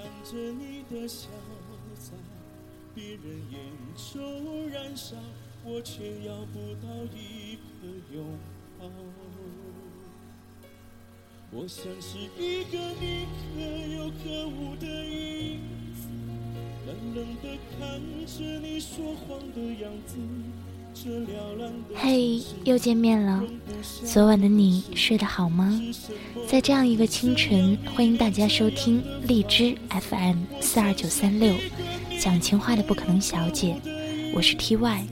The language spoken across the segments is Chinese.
看着你的笑在别人眼中燃烧，我却要不到一个拥抱。我像是一个你可有可无的影子，冷冷的看着你说谎的样子。嘿，又见面了。昨晚的你睡得好吗？在这样一个清晨，欢迎大家收听荔枝 FM 四二九三六，讲情话的不可能小姐，我是 TY。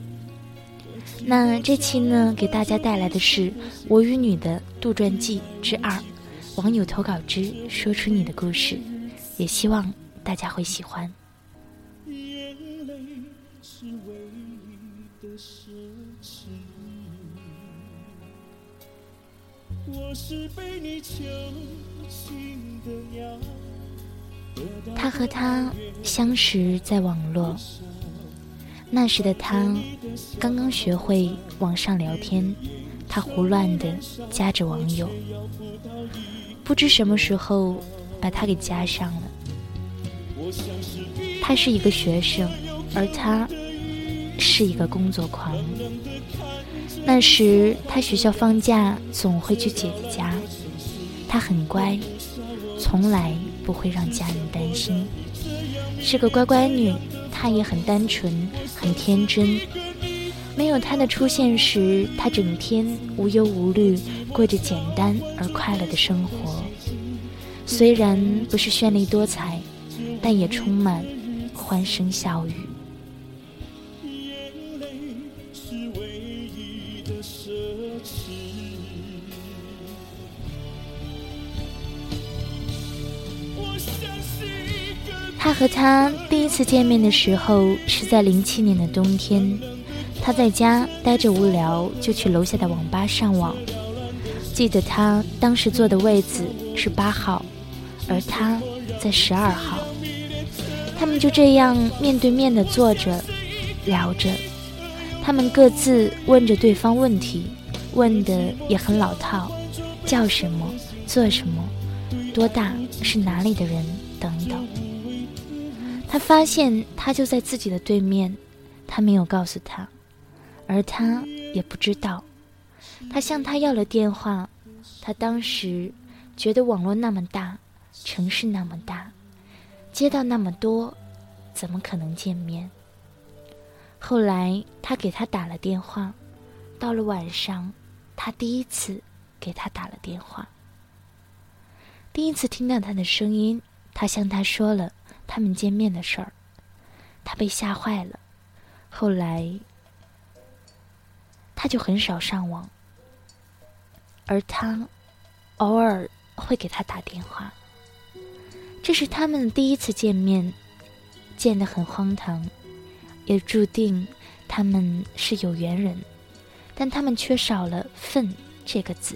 那这期呢，给大家带来的是我与你的杜撰记之二，网友投稿之说出你的故事，也希望大家会喜欢。他和她相识在网络，那时的他刚刚学会网上聊天，他胡乱的加着网友，不知什么时候把他给加上了。他是一个学生，而他是一个工作狂。那时他学校放假总会去姐姐家，他很乖，从来不会让家人担心，是个乖乖女。她也很单纯，很天真。没有他的出现时，她整天无忧无虑，过着简单而快乐的生活。虽然不是绚丽多彩，但也充满欢声笑语。他和他第一次见面的时候是在零七年的冬天，他在家待着无聊，就去楼下的网吧上网。记得他当时坐的位子是八号，而他在十二号。他们就这样面对面的坐着，聊着。他们各自问着对方问题，问的也很老套，叫什么，做什么，多大，是哪里的人，等等。他发现他就在自己的对面，他没有告诉他，而他也不知道。他向他要了电话，他当时觉得网络那么大，城市那么大，街道那么多，怎么可能见面？后来他给他打了电话，到了晚上，他第一次给他打了电话，第一次听到他的声音，他向他说了。他们见面的事儿，他被吓坏了。后来，他就很少上网，而他偶尔会给他打电话。这是他们第一次见面，见得很荒唐，也注定他们是有缘人，但他们缺少了“份”这个字。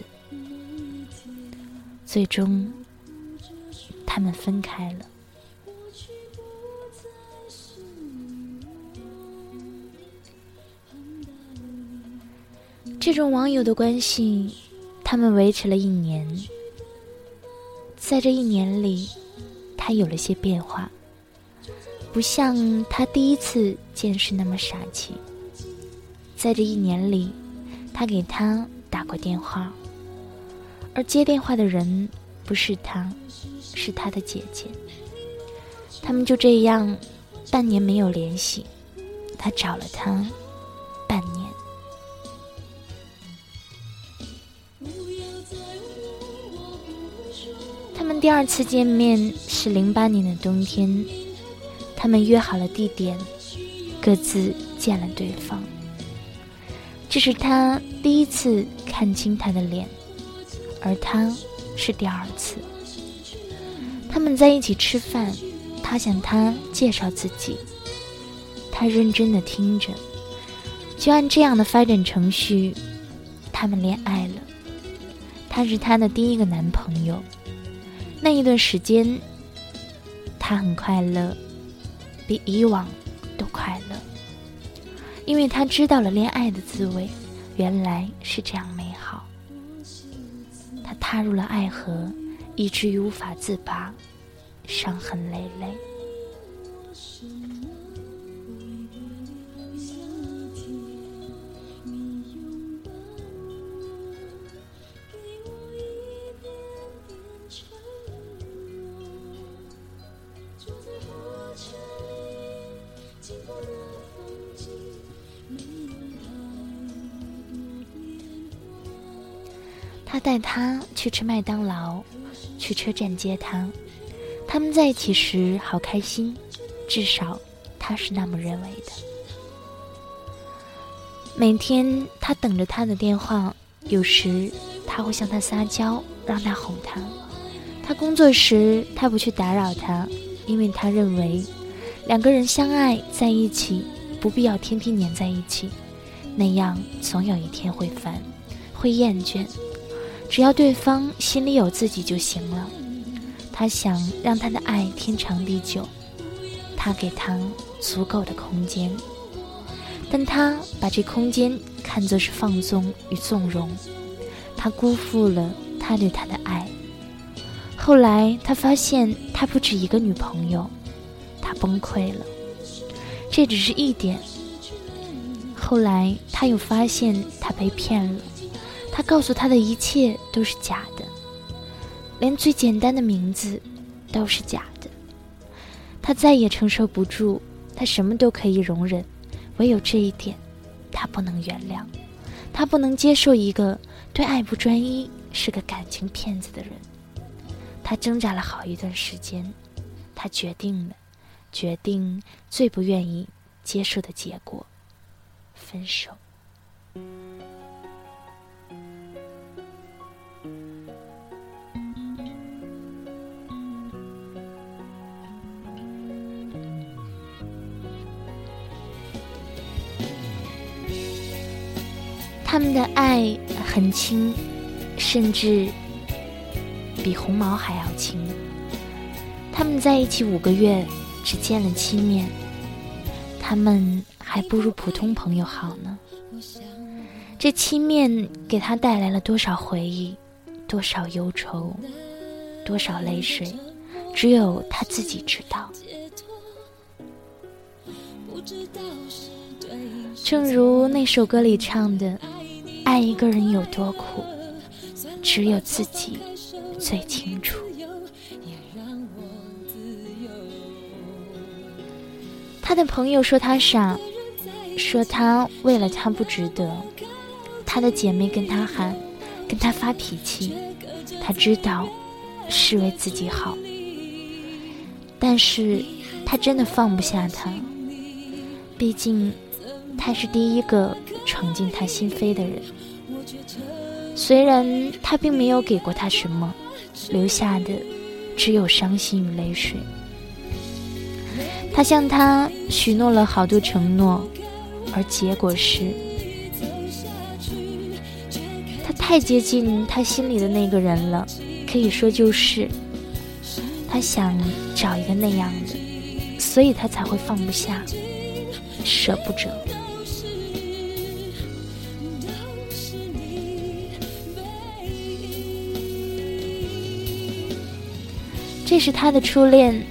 最终，他们分开了。这种网友的关系，他们维持了一年。在这一年里，他有了些变化，不像他第一次见时那么傻气。在这一年里，他给他打过电话，而接电话的人不是他，是他的姐姐。他们就这样半年没有联系，他找了他第二次见面是零八年的冬天，他们约好了地点，各自见了对方。这是他第一次看清他的脸，而他是第二次。他们在一起吃饭，他向他介绍自己。他认真的听着，就按这样的发展程序，他们恋爱了。他是他的第一个男朋友，那一段时间，他很快乐，比以往都快乐，因为他知道了恋爱的滋味，原来是这样美好。他踏入了爱河，以至于无法自拔，伤痕累累。他带她去吃麦当劳，去车站接她。他们在一起时好开心，至少他是那么认为的。每天他等着他的电话，有时他会向他撒娇，让他哄他。他工作时，他不去打扰他，因为他认为两个人相爱在一起，不必要天天黏在一起，那样总有一天会烦，会厌倦。只要对方心里有自己就行了。他想让他的爱天长地久，他给他足够的空间，但他把这空间看作是放纵与纵容，他辜负了他对他的爱。后来他发现他不止一个女朋友，他崩溃了。这只是一点。后来他又发现他被骗了。他告诉他的一切都是假的，连最简单的名字都是假的。他再也承受不住，他什么都可以容忍，唯有这一点，他不能原谅。他不能接受一个对爱不专一、是个感情骗子的人。他挣扎了好一段时间，他决定了，决定最不愿意接受的结果——分手。们的爱很轻，甚至比红毛还要轻。他们在一起五个月，只见了七面，他们还不如普通朋友好呢。这七面给他带来了多少回忆，多少忧愁，多少泪水，只有他自己知道。正如那首歌里唱的。爱一个人有多苦，只有自己最清楚。他的朋友说他傻，说他为了他不值得。他的姐妹跟他喊，跟他发脾气。他知道是为自己好，但是他真的放不下他。毕竟他是第一个。闯进他心扉的人，虽然他并没有给过他什么，留下的只有伤心与泪水。他向他许诺了好多承诺，而结果是，他太接近他心里的那个人了，可以说就是，他想找一个那样的，所以他才会放不下，舍不得。这是他的初恋，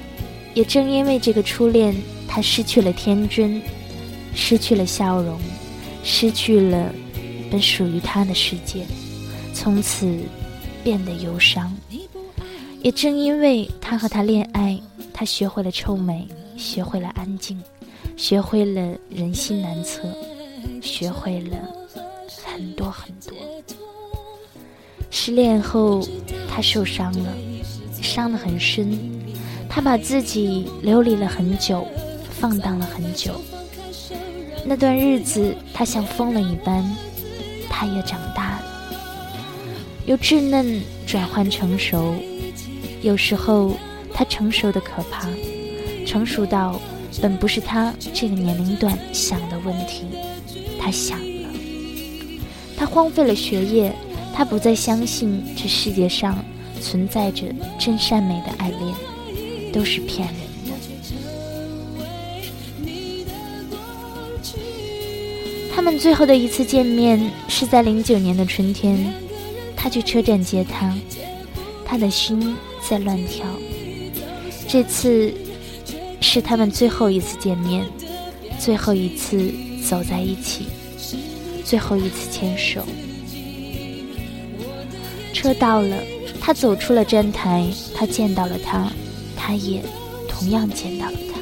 也正因为这个初恋，他失去了天真，失去了笑容，失去了本属于他的世界，从此变得忧伤。也正因为他和他恋爱，他学会了臭美，学会了安静，学会了人心难测，学会了很多很多。失恋后，他受伤了。伤得很深，他把自己流离了很久，放荡了很久。那段日子，他像疯了一般，他也长大了，由稚嫩转换成熟。有时候，他成熟的可怕，成熟到本不是他这个年龄段想的问题，他想了。他荒废了学业，他不再相信这世界上存在着真善美的爱恋，都是骗人的。他们最后的一次见面是在零九年的春天，他去车站接她，他的心在乱跳。这次是他们最后一次见面，最后一次走在一起，最后一次牵手。车到了，他走出了站台，他见到了他，他也同样见到了他。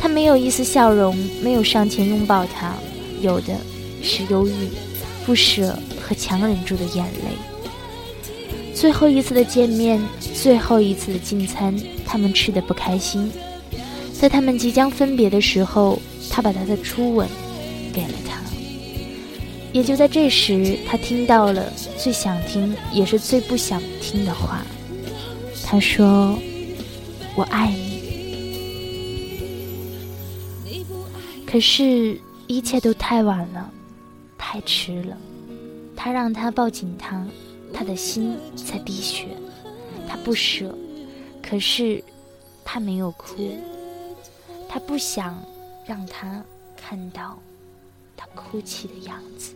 他没有一丝笑容，没有上前拥抱他，有的是忧郁、不舍和强忍住的眼泪。最后一次的见面，最后一次的进餐。他们吃的不开心，在他们即将分别的时候，他把他的初吻给了他。也就在这时，他听到了最想听也是最不想听的话。他说：“我爱你。”可是，一切都太晚了，太迟了。他让他抱紧他，他的心在滴血，他不舍。可是，他没有哭。他不想让他看到他哭泣的样子。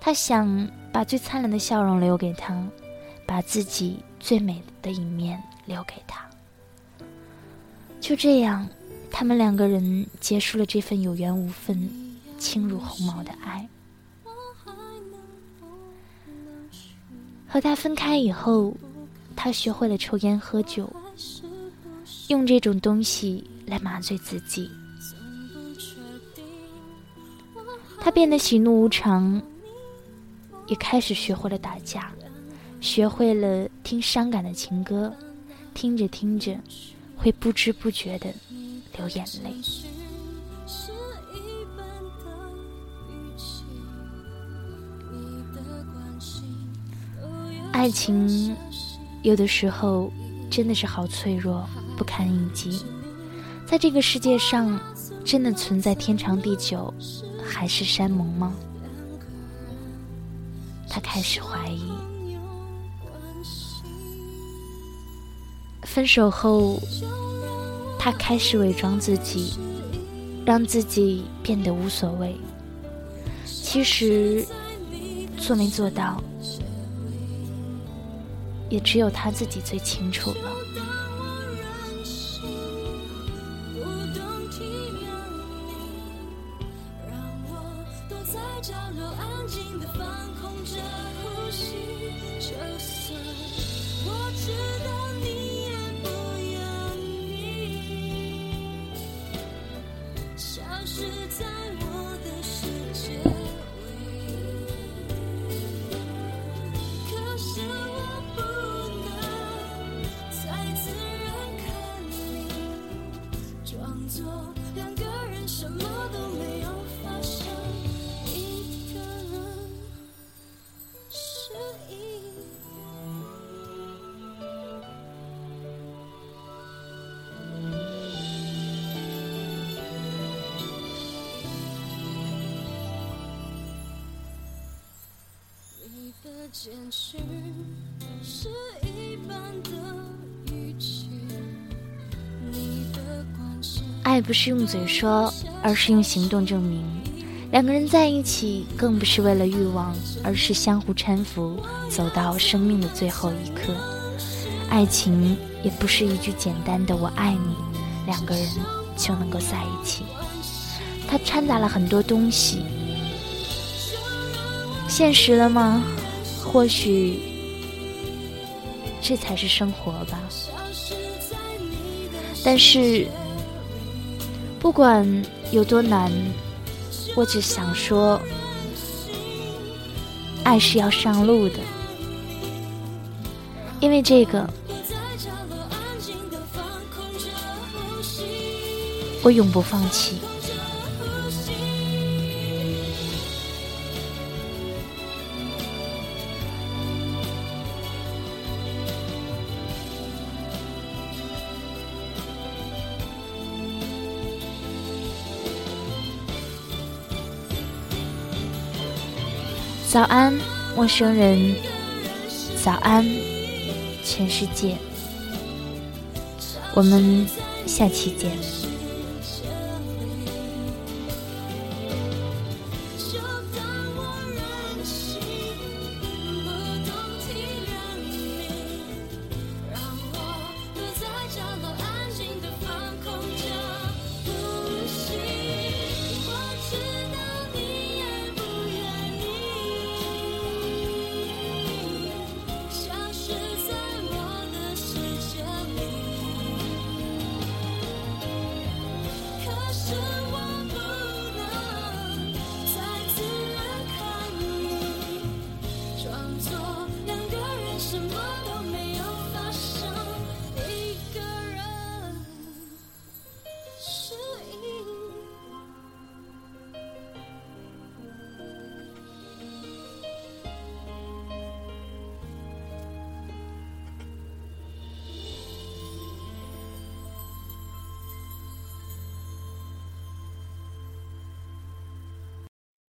他想把最灿烂的笑容留给他，把自己最美的一面留给他。就这样，他们两个人结束了这份有缘无分、轻如鸿毛的爱。和他分开以后，他学会了抽烟喝酒，用这种东西来麻醉自己。他变得喜怒无常，也开始学会了打架，学会了听伤感的情歌，听着听着，会不知不觉的流眼泪。爱情有的时候真的是好脆弱，不堪一击。在这个世界上，真的存在天长地久，海誓山盟吗？开始怀疑。分手后，他开始伪装自己，让自己变得无所谓。其实，做没做到？也只有他自己最清楚了。爱不是用嘴说，而是用行动证明。两个人在一起，更不是为了欲望，而是相互搀扶，走到生命的最后一刻。爱情也不是一句简单的“我爱你”，两个人就能够在一起。它掺杂了很多东西。现实了吗？或许这才是生活吧。但是不管有多难，我只想说，爱是要上路的，因为这个，我永不放弃。早安，陌生人。早安，全世界。我们下期见。